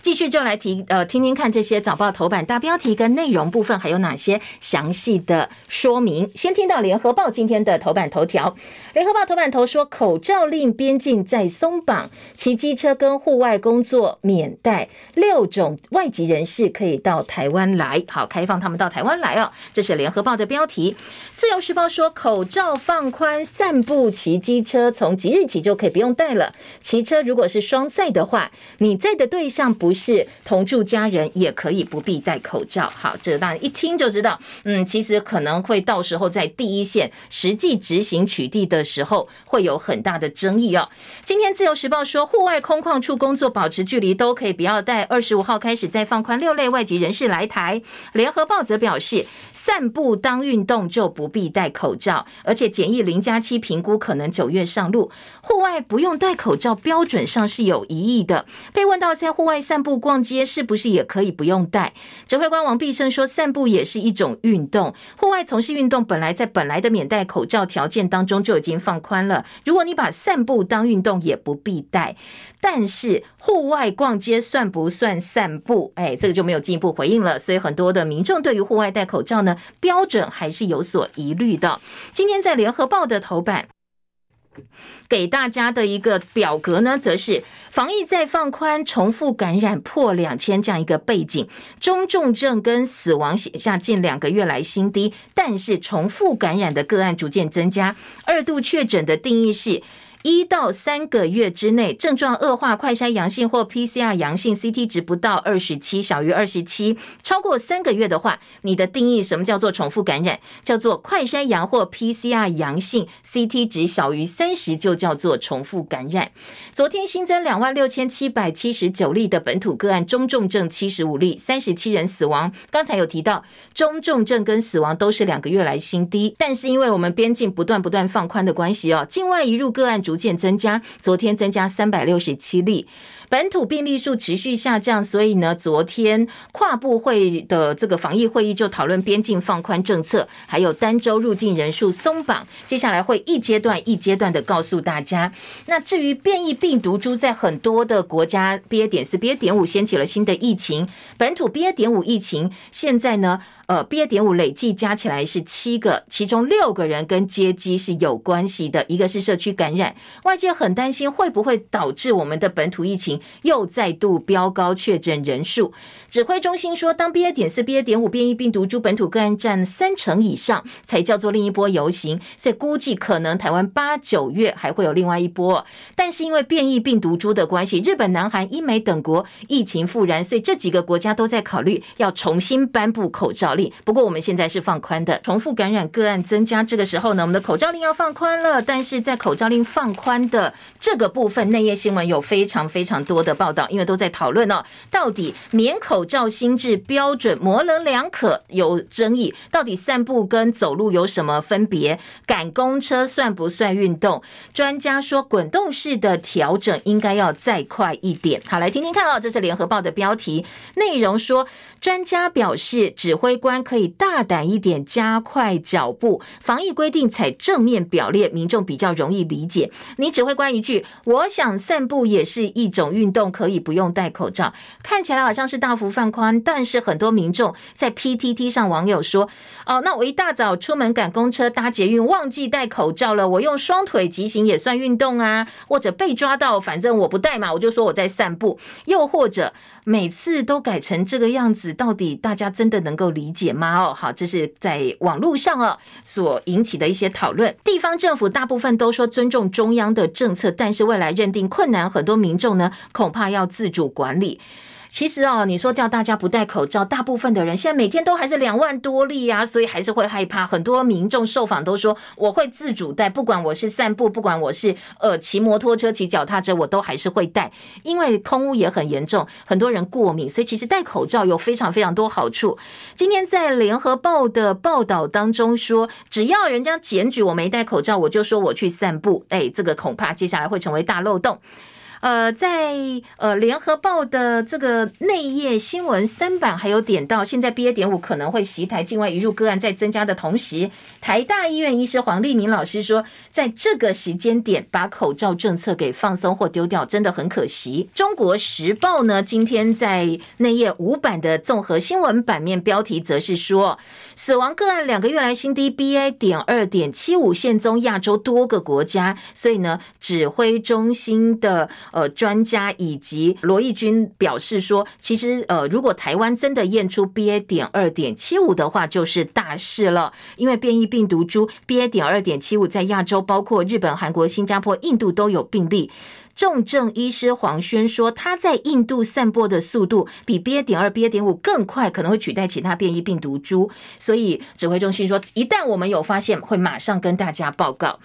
继续就来提呃听听看这些早报头版大标题跟内容部分还有哪些详细的说明。先听到联合报今天的头版头条，联合报头版头说口罩令边境再松绑，骑机车跟户外工作免戴，六种外籍人士可以到台湾来，好开放他们到台湾来哦。这是联合报的标题。自由时报说口罩放宽，散步骑机车从即日起就可以不用戴了。骑车如果是双载的话，你在的对象不。是同住家人也可以不必戴口罩。好，这个当然一听就知道，嗯，其实可能会到时候在第一线实际执行取缔的时候会有很大的争议哦。今天自由时报说，户外空旷处工作保持距离都可以不要戴。二十五号开始再放宽六类外籍人士来台。联合报则表示，散步当运动就不必戴口罩，而且检疫零加七评估可能九月上路。户外不用戴口罩标准上是有疑义的。被问到在户外散。散步逛街是不是也可以不用戴？指挥官王必胜说，散步也是一种运动，户外从事运动本来在本来的免戴口罩条件当中就已经放宽了。如果你把散步当运动，也不必戴。但是户外逛街算不算散步？哎，这个就没有进一步回应了。所以很多的民众对于户外戴口罩呢，标准还是有所疑虑的。今天在联合报的头版。给大家的一个表格呢，则是防疫再放宽，重复感染破两千这样一个背景，中重症跟死亡写下近两个月来新低，但是重复感染的个案逐渐增加，二度确诊的定义是。一到三个月之内，症状恶化，快筛阳性或 PCR 阳性，CT 值不到二十七，小于二十七，超过三个月的话，你的定义什么叫做重复感染？叫做快筛阳或 PCR 阳性，CT 值小于三十就叫做重复感染。昨天新增两万六千七百七十九例的本土个案，中重症七十五例，三十七人死亡。刚才有提到，中重症跟死亡都是两个月来新低，但是因为我们边境不断不断放宽的关系哦，境外移入个案。逐渐增加，昨天增加三百六十七例，本土病例数持续下降，所以呢，昨天跨部会的这个防疫会议就讨论边境放宽政策，还有单周入境人数松绑，接下来会一阶段一阶段的告诉大家。那至于变异病毒株，在很多的国家，BA. 点四、BA. 点五掀起了新的疫情，本土 BA. 点五疫情现在呢，呃，BA. 点五累计加起来是七个，其中六个人跟接机是有关系的，一个是社区感染。外界很担心会不会导致我们的本土疫情又再度飙高确诊人数。指挥中心说，当 BA. 点四、BA. 点五变异病毒株本土个案占三成以上，才叫做另一波游行。所以估计可能台湾八九月还会有另外一波。但是因为变异病毒株的关系，日本、南韩、英美等国疫情复燃，所以这几个国家都在考虑要重新颁布口罩令。不过我们现在是放宽的，重复感染个案增加，这个时候呢，我们的口罩令要放宽了。但是在口罩令放宽的这个部分，内页新闻有非常非常多的报道，因为都在讨论哦，到底免口罩新制标准模棱两可，有争议。到底散步跟走路有什么分别？赶公车算不算运动？专家说滚动式的调整应该要再快一点。好，来听听看哦，这是联合报的标题，内容说。专家表示，指挥官可以大胆一点，加快脚步。防疫规定采正面表列，民众比较容易理解。你指挥官一句“我想散步也是一种运动，可以不用戴口罩”，看起来好像是大幅放宽，但是很多民众在 PTT 上网友说：“哦，那我一大早出门赶公车、搭捷运，忘记戴口罩了，我用双腿疾行也算运动啊？或者被抓到，反正我不戴嘛，我就说我在散步。又或者每次都改成这个样子。”到底大家真的能够理解解吗？哦，好，这是在网络上哦所引起的一些讨论。地方政府大部分都说尊重中央的政策，但是未来认定困难，很多民众呢恐怕要自主管理。其实哦，你说叫大家不戴口罩，大部分的人现在每天都还是两万多例啊，所以还是会害怕。很多民众受访都说，我会自主戴，不管我是散步，不管我是呃骑摩托车、骑脚踏车，我都还是会戴。因为空污也很严重，很多人过敏，所以其实戴口罩有非常非常多好处。今天在联合报的报道当中说，只要人家检举我没戴口罩，我就说我去散步，哎，这个恐怕接下来会成为大漏洞。呃，在呃联合报的这个内页新闻三版还有点到，现在 BA. 点五可能会袭台，境外移入个案在增加的同时，台大医院医师黄立明老师说，在这个时间点把口罩政策给放松或丢掉，真的很可惜。中国时报呢，今天在内页五版的综合新闻版面标题则是说，死亡个案两个月来新低，BA. 点二点七五现踪亚洲多个国家，所以呢，指挥中心的。呃，专家以及罗毅军表示说，其实呃，如果台湾真的验出 BA. 点二点七五的话，就是大事了。因为变异病毒株 BA. 点二点七五在亚洲，包括日本、韩国、新加坡、印度都有病例。重症医师黄轩说，他在印度散播的速度比 BA. 点二、BA. 点五更快，可能会取代其他变异病毒株。所以指挥中心说，一旦我们有发现，会马上跟大家报告。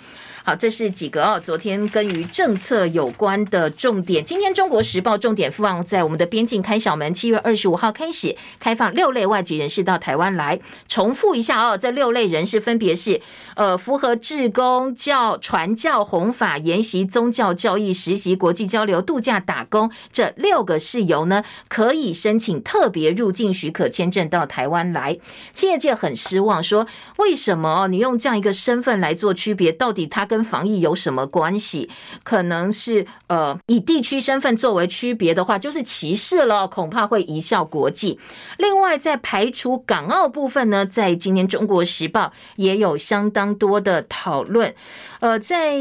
好，这是几个哦，昨天跟于政策有关的重点。今天《中国时报》重点放在我们的边境开小门，七月二十五号开始开放六类外籍人士到台湾来。重复一下哦，这六类人士分别是：呃，符合志工、教、传教、弘法、研习宗教教义、实习、国际交流、度假、打工这六个事由呢，可以申请特别入境许可签证到台湾来。企业界很失望，说为什么你用这样一个身份来做区别？到底他？跟防疫有什么关系？可能是呃，以地区身份作为区别的话，就是歧视了，恐怕会贻笑国际。另外，在排除港澳部分呢，在今年《中国时报》也有相当多的讨论。呃，在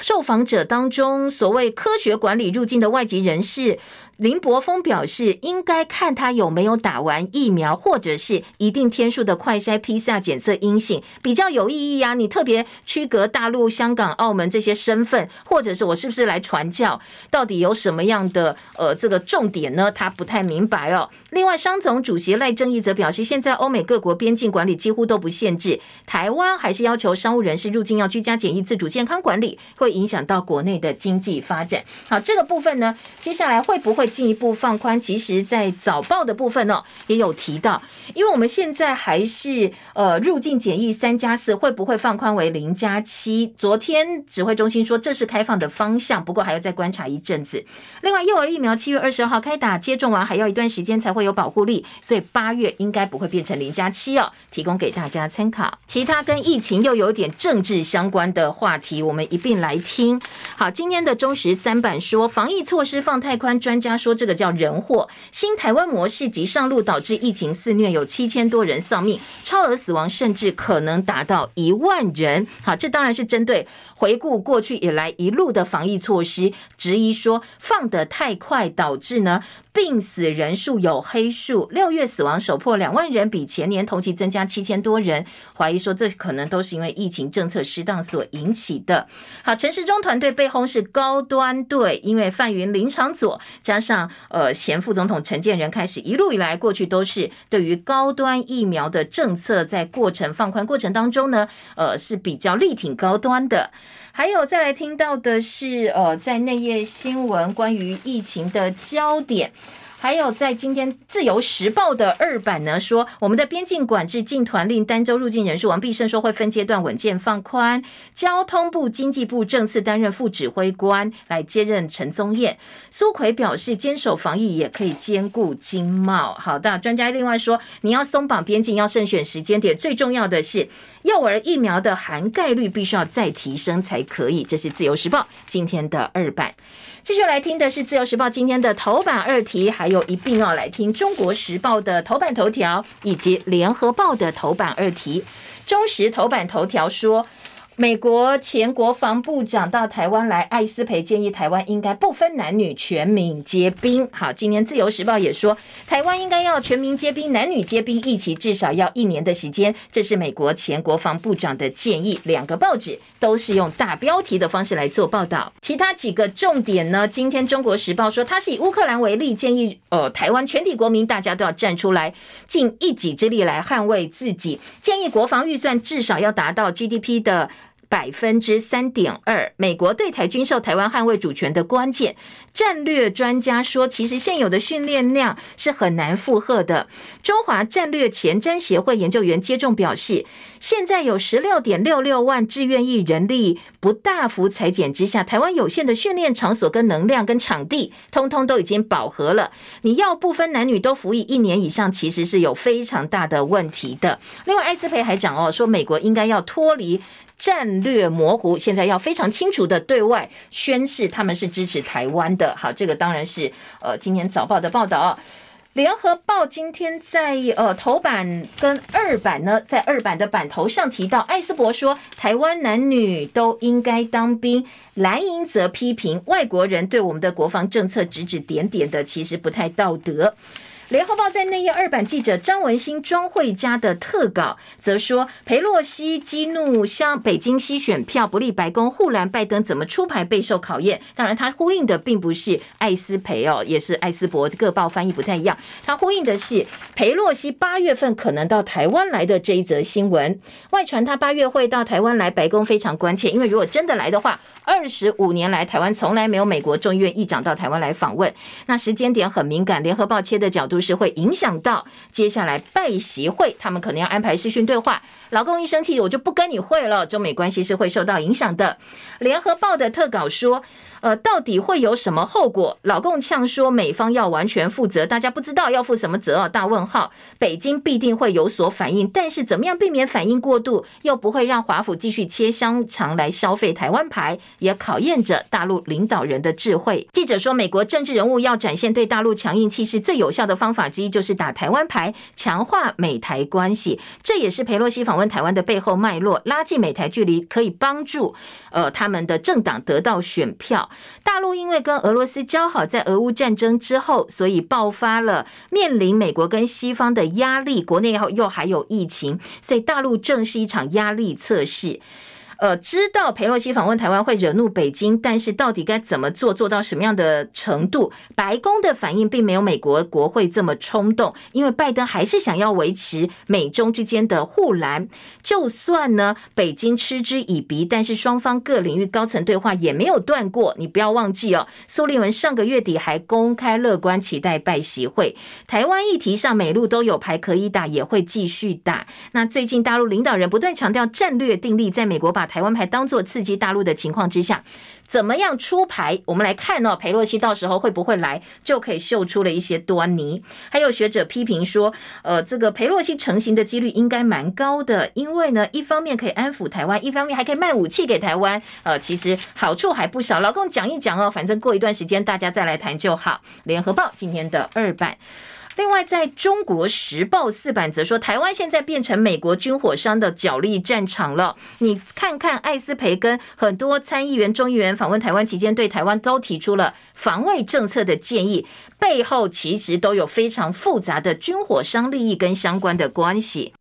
受访者当中，所谓科学管理入境的外籍人士。林柏峰表示，应该看他有没有打完疫苗，或者是一定天数的快筛 PCR 检测阴性，比较有意义啊。你特别区隔大陆、香港、澳门这些身份，或者是我是不是来传教，到底有什么样的呃这个重点呢？他不太明白哦。另外，商总主席赖正义则表示，现在欧美各国边境管理几乎都不限制，台湾还是要求商务人士入境要居家检疫、自主健康管理，会影响到国内的经济发展。好，这个部分呢，接下来会不会？进一步放宽，其实，在早报的部分呢，也有提到，因为我们现在还是呃入境检疫三加四，会不会放宽为零加七？昨天指挥中心说这是开放的方向，不过还要再观察一阵子。另外，幼儿疫苗七月二十二号开打，接种完还要一段时间才会有保护力，所以八月应该不会变成零加七哦，提供给大家参考。其他跟疫情又有点政治相关的话题，我们一并来听。好，今天的中时三版说，防疫措施放太宽，专家。说这个叫人祸。新台湾模式及上路，导致疫情肆虐，有七千多人丧命，超额死亡甚至可能达到一万人。好，这当然是针对回顾过去以来一路的防疫措施，质疑说放得太快，导致呢病死人数有黑数。六月死亡首破两万人，比前年同期增加七千多人，怀疑说这可能都是因为疫情政策失当所引起的。好，陈时中团队被轰是高端队，因为范云、林昶佐加上呃前副总统陈建仁开始，一路以来过去都是对于高端疫苗的政策，在过程放宽过程当中呢，呃是比较力挺高端的。还有再来听到的是，呃，在内页新闻关于疫情的焦点。还有在今天《自由时报》的二版呢，说我们的边境管制禁团令单周入境人数，王必胜说会分阶段稳健放宽。交通部、经济部正式担任副指挥官来接任陈宗彦。苏奎表示，坚守防疫也可以兼顾经贸。好的，专家另外说，你要松绑边境，要慎选时间点，最重要的是幼儿疫苗的含盖率必须要再提升才可以。这是《自由时报》今天的二版。继续来听的是《自由时报》今天的头版二题，还有一并要来听《中国时报》的头版头条以及《联合报》的头版二题。中时头版头条说。美国前国防部长到台湾来，艾斯培建议台湾应该不分男女全民皆兵。好，今年自由时报也说，台湾应该要全民皆兵，男女皆兵，一起至少要一年的时间。这是美国前国防部长的建议。两个报纸都是用大标题的方式来做报道。其他几个重点呢？今天中国时报说，他是以乌克兰为例，建议呃台湾全体国民大家都要站出来，尽一己之力来捍卫自己。建议国防预算至少要达到 GDP 的。百分之三点二，美国对台军售，台湾捍卫主权的关键。战略专家说，其实现有的训练量是很难负荷的。中华战略前瞻协会研究员接种表示，现在有十六点六六万志愿役人力不大幅裁减之下，台湾有限的训练场所跟能量跟场地，通通都已经饱和了。你要不分男女都服役一年以上，其实是有非常大的问题的。另外，艾斯培还讲哦，说美国应该要脱离。战略模糊，现在要非常清楚的对外宣示他们是支持台湾的。好，这个当然是呃今天早报的报道。联合报今天在呃头版跟二版呢，在二版的版头上提到，艾斯伯说台湾男女都应该当兵，蓝营则批评外国人对我们的国防政策指指点点的，其实不太道德。联合报在内页二版记者张文新、庄慧佳的特稿则说，裴洛西激怒向北京吸选票，不利白宫护栏拜登，怎么出牌备受考验。当然，他呼应的并不是艾斯培哦，也是艾斯伯。各报翻译不太一样，他呼应的是裴洛西八月份可能到台湾来的这一则新闻。外传他八月会到台湾来，白宫非常关切，因为如果真的来的话，二十五年来台湾从来没有美国众议院议长到台湾来访问，那时间点很敏感。联合报切的角度。就是会影响到接下来拜习会，他们可能要安排视讯对话。老共一生气，我就不跟你会了，中美关系是会受到影响的。联合报的特稿说。呃，到底会有什么后果？老共呛说美方要完全负责，大家不知道要负什么责啊？大问号。北京必定会有所反应，但是怎么样避免反应过度，又不会让华府继续切香肠来消费台湾牌，也考验着大陆领导人的智慧。记者说，美国政治人物要展现对大陆强硬气势，最有效的方法之一就是打台湾牌，强化美台关系。这也是裴洛西访问台湾的背后脉络，拉近美台距离，可以帮助呃他们的政党得到选票。大陆因为跟俄罗斯交好，在俄乌战争之后，所以爆发了面临美国跟西方的压力，国内又又还有疫情，所以大陆正是一场压力测试。呃，知道佩洛西访问台湾会惹怒北京，但是到底该怎么做，做到什么样的程度？白宫的反应并没有美国国会这么冲动，因为拜登还是想要维持美中之间的护栏。就算呢，北京嗤之以鼻，但是双方各领域高层对话也没有断过。你不要忘记哦，苏立文上个月底还公开乐观期待拜习会。台湾议题上，美陆都有牌可以打，也会继续打。那最近大陆领导人不断强调战略定力，在美国把台湾牌当做刺激大陆的情况之下，怎么样出牌？我们来看哦，裴洛西到时候会不会来，就可以嗅出了一些端倪。还有学者批评说，呃，这个裴洛西成型的几率应该蛮高的，因为呢，一方面可以安抚台湾，一方面还可以卖武器给台湾，呃，其实好处还不少。老共讲一讲哦，反正过一段时间大家再来谈就好。联合报今天的二版。另外，在中国时报四版则说，台湾现在变成美国军火商的角力战场了。你看看艾斯培根很多参议员、众议员访问台湾期间，对台湾都提出了防卫政策的建议，背后其实都有非常复杂的军火商利益跟相关的关系。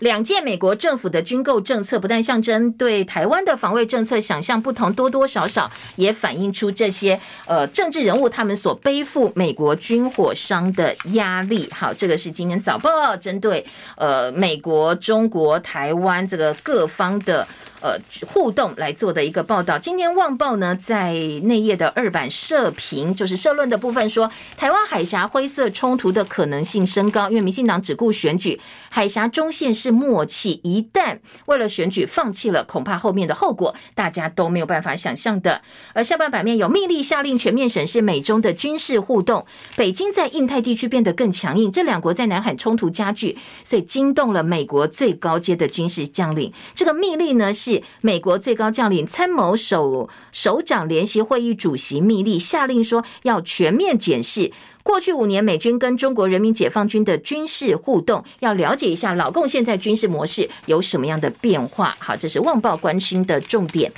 两届美国政府的军购政策不但象征对台湾的防卫政策想象不同，多多少少也反映出这些呃政治人物他们所背负美国军火商的压力。好，这个是今天早报针对呃美国、中国、台湾这个各方的。呃，互动来做的一个报道。今天《旺报》呢，在内页的二版社评，就是社论的部分说，台湾海峡灰色冲突的可能性升高，因为民进党只顾选举，海峡中线是默契，一旦为了选举放弃了，恐怕后面的后果大家都没有办法想象的。而下半版面有密令下令全面审视美中的军事互动，北京在印太地区变得更强硬，这两国在南海冲突加剧，所以惊动了美国最高阶的军事将领。这个密令呢，是美国最高将领参谋首首长联席会议主席密令下令说，要全面检视过去五年美军跟中国人民解放军的军事互动，要了解一下老共现在军事模式有什么样的变化。好，这是《旺报》关心的重点。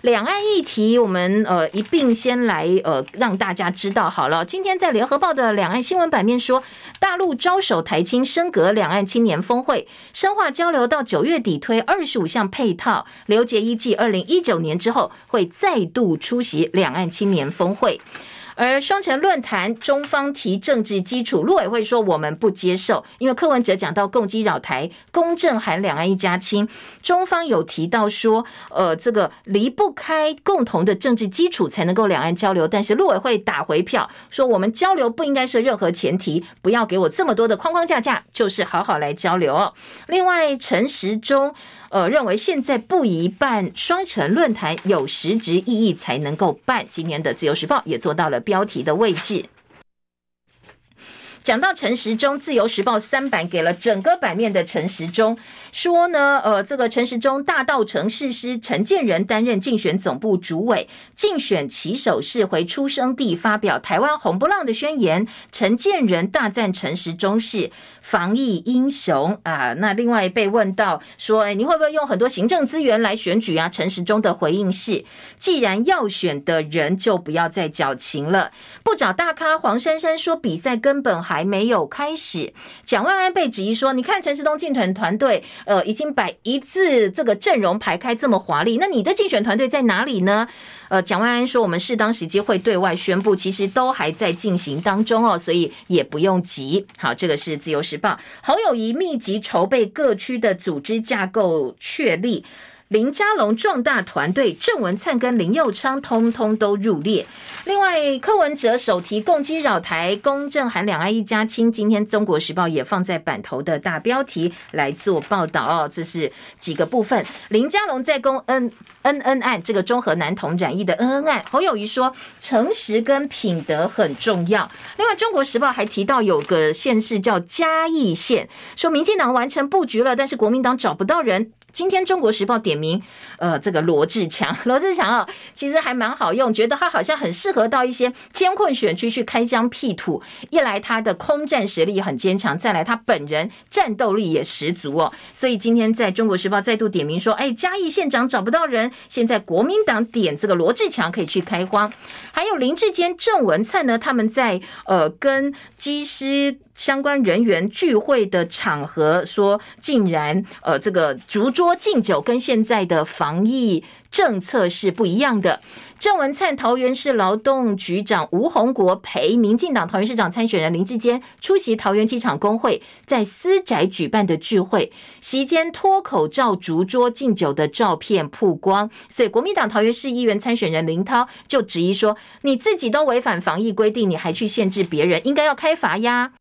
两岸议题，我们呃一并先来呃让大家知道好了。今天在联合报的两岸新闻版面说，大陆招手台青升格两岸青年峰会，深化交流到九月底推二十五项配套。刘杰一继二零一九年之后，会再度出席两岸青年峰会。而双城论坛，中方提政治基础，陆委会说我们不接受，因为柯文哲讲到共机扰台，公正含两岸一家亲，中方有提到说，呃，这个离不开共同的政治基础才能够两岸交流，但是陆委会打回票，说我们交流不应该设任何前提，不要给我这么多的框框架架，就是好好来交流。另外，陈时中。呃，认为现在不宜办双城论坛，有实质意义才能够办。今年的《自由时报》也做到了标题的位置。讲到陈时中，《自由时报》三版给了整个版面的陈时中，说呢，呃，这个陈时中大道城市师陈建仁担任竞选总部主委，竞选旗手是回出生地发表台湾红不浪的宣言。陈建仁大赞陈时中是防疫英雄啊。那另外被问到说，哎，你会不会用很多行政资源来选举啊？陈时中的回应是：既然要选的人，就不要再矫情了。不找大咖，黄珊珊说比赛根本。还没有开始，蒋万安被质疑说：“你看陈时东竞选团队，呃，已经把一字这个阵容排开这么华丽，那你的竞选团队在哪里呢？”呃，蒋万安说：“我们适当时机会对外宣布，其实都还在进行当中哦，所以也不用急。”好，这个是自由时报侯友谊密集筹备各区的组织架构确立。林佳龙壮大团队，郑文灿跟林右昌通通都入列。另外，柯文哲首提共机扰台，公正函两岸一家亲。今天《中国时报》也放在版头的大标题来做报道哦。这是几个部分。林佳龙在攻恩恩恩案，这个中和男童染疫的恩恩案。侯友宜说，诚实跟品德很重要。另外，《中国时报》还提到有个县市叫嘉义县，说民进党完成布局了，但是国民党找不到人。今天《中国时报》点名，呃，这个罗志强，罗志强啊，其实还蛮好用，觉得他好像很适合到一些艰困选区去开疆辟土。一来他的空战实力很坚强，再来他本人战斗力也十足哦。所以今天在《中国时报》再度点名说，哎，嘉义县长找不到人，现在国民党点这个罗志强可以去开荒。还有林志坚、郑文灿呢，他们在呃跟机师。相关人员聚会的场合，说竟然呃这个竹桌敬酒跟现在的防疫政策是不一样的。郑文灿桃园市劳动局长吴宏国陪民进党桃园市长参选人林智坚出席桃园机场工会在私宅举办的聚会，席间脱口罩竹桌敬酒的照片曝光，所以国民党桃园市议员参选人林涛就质疑说：你自己都违反防疫规定，你还去限制别人，应该要开罚呀。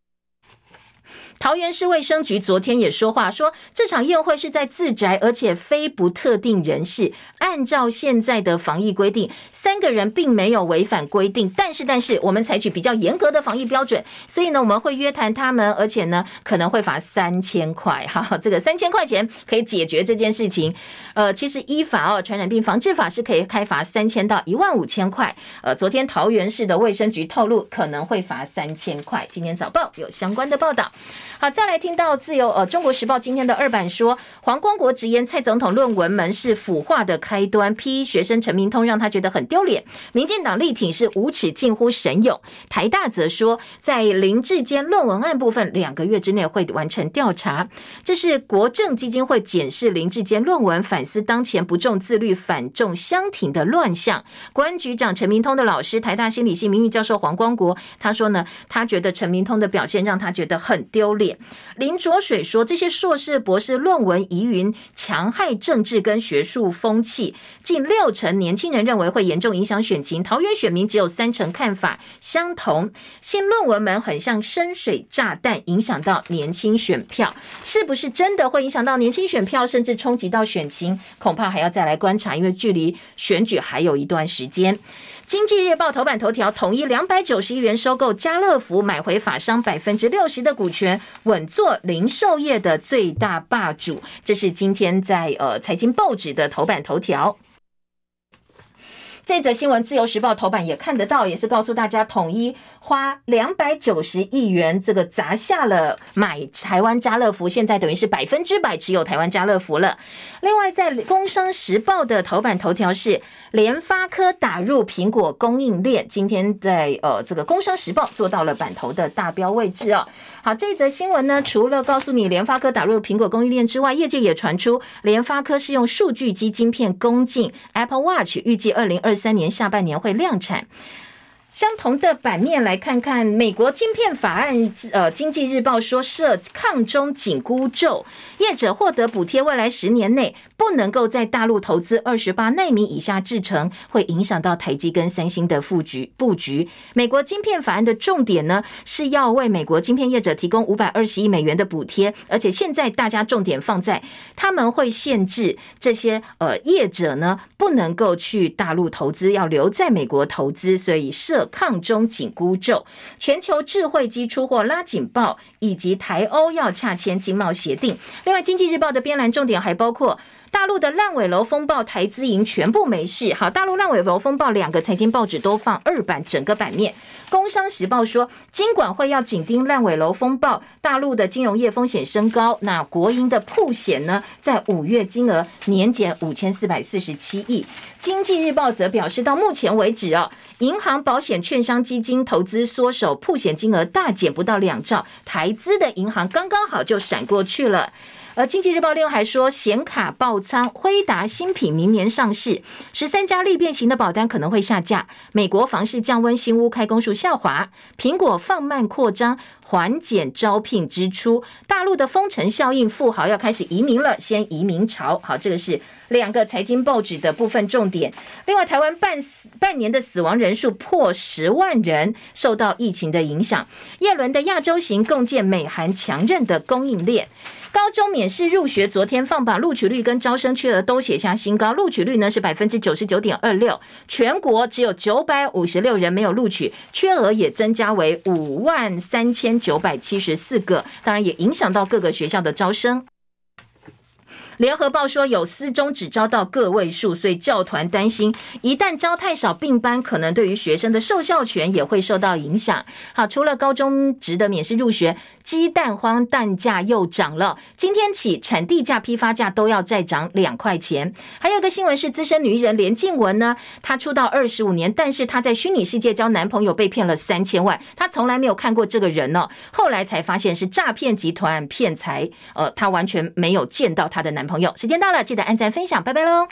桃园市卫生局昨天也说话，说这场宴会是在自宅，而且非不特定人士。按照现在的防疫规定，三个人并没有违反规定。但是，但是我们采取比较严格的防疫标准，所以呢，我们会约谈他们，而且呢，可能会罚三千块。哈，这个三千块钱可以解决这件事情。呃，其实依法哦，传染病防治法是可以开罚三千到一万五千块。呃，昨天桃园市的卫生局透露，可能会罚三千块。今天早报有相关的报道。好，再来听到自由呃《中国时报》今天的二版说，黄光国直言蔡总统论文门是腐化的开端，批学生陈明通让他觉得很丢脸。民进党力挺是无耻近乎神勇。台大则说，在林志坚论文案部分，两个月之内会完成调查。这是国政基金会检视林志坚论文，反思当前不重自律、反重相挺的乱象。国安局长陈明通的老师，台大心理系名誉教授黄光国，他说呢，他觉得陈明通的表现让他觉得很丢林卓水说：“这些硕士、博士论文疑云，戕害政治跟学术风气。近六成年轻人认为会严重影响选情。桃园选民只有三成看法相同。新论文门很像深水炸弹，影响到年轻选票，是不是真的会影响到年轻选票，甚至冲击到选情？恐怕还要再来观察，因为距离选举还有一段时间。”经济日报头版头条：统一两百九十亿元收购家乐福，买回法商百分之六十的股权，稳坐零售业的最大霸主。这是今天在呃财经报纸的头版头条。这则新闻，自由时报头版也看得到，也是告诉大家，统一花两百九十亿元，这个砸下了买台湾家乐福，现在等于是百分之百持有台湾家乐福了。另外，在工商时报的头版头条是联发科打入苹果供应链，今天在呃这个工商时报做到了版头的大标位置哦。好，这则新闻呢，除了告诉你联发科打入苹果供应链之外，业界也传出联发科是用数据机晶片供进 Apple Watch，预计二零二三年下半年会量产。相同的版面来看看美国晶片法案，呃，经济日报说设抗中紧箍咒，业者获得补贴，未来十年内不能够在大陆投资二十八奈米以下制程，会影响到台积跟三星的布局布局。美国晶片法案的重点呢，是要为美国晶片业者提供五百二十亿美元的补贴，而且现在大家重点放在他们会限制这些呃业者呢，不能够去大陆投资，要留在美国投资，所以设。抗中紧箍咒，全球智慧机出货拉警报，以及台欧要洽签经贸协定。另外，《经济日报》的编栏重点还包括。大陆的烂尾楼风暴，台资银全部没事。好，大陆烂尾楼风暴，两个财经报纸都放二版，整个版面。工商时报说，金管会要紧盯烂尾楼风暴，大陆的金融业风险升高。那国营的曝险呢，在五月金额年减五千四百四十七亿。经济日报则表示，到目前为止啊，银行、保险、券商、基金投资缩手，曝险金额大减不到两兆，台资的银行刚刚好就闪过去了。而经济日报另外还说，显卡爆仓，辉达新品明年上市，十三家利变型的保单可能会下架。美国房市降温，新屋开工数下滑。苹果放慢扩张，缓减招聘支出。大陆的封城效应，富豪要开始移民了，先移民潮。好，这个是两个财经报纸的部分重点。另外，台湾半半年的死亡人数破十万人，受到疫情的影响。叶伦的亚洲行共建美韩强韧的供应链。高中免试入学，昨天放榜，录取率跟招生缺额都写下新高。录取率呢是百分之九十九点二六，全国只有九百五十六人没有录取，缺额也增加为五万三千九百七十四个，当然也影响到各个学校的招生。联合报说，有私中只招到个位数，所以教团担心，一旦招太少并班，可能对于学生的受教权也会受到影响。好，除了高中职的免试入学，鸡蛋荒蛋价又涨了，今天起产地价、批发价都要再涨两块钱。还有一个新闻是，资深女艺人连静文呢，她出道二十五年，但是她在虚拟世界交男朋友被骗了三千万，她从来没有看过这个人呢，后来才发现是诈骗集团骗财，呃，她完全没有见到她的男。朋友，时间到了，记得按赞分享，拜拜喽。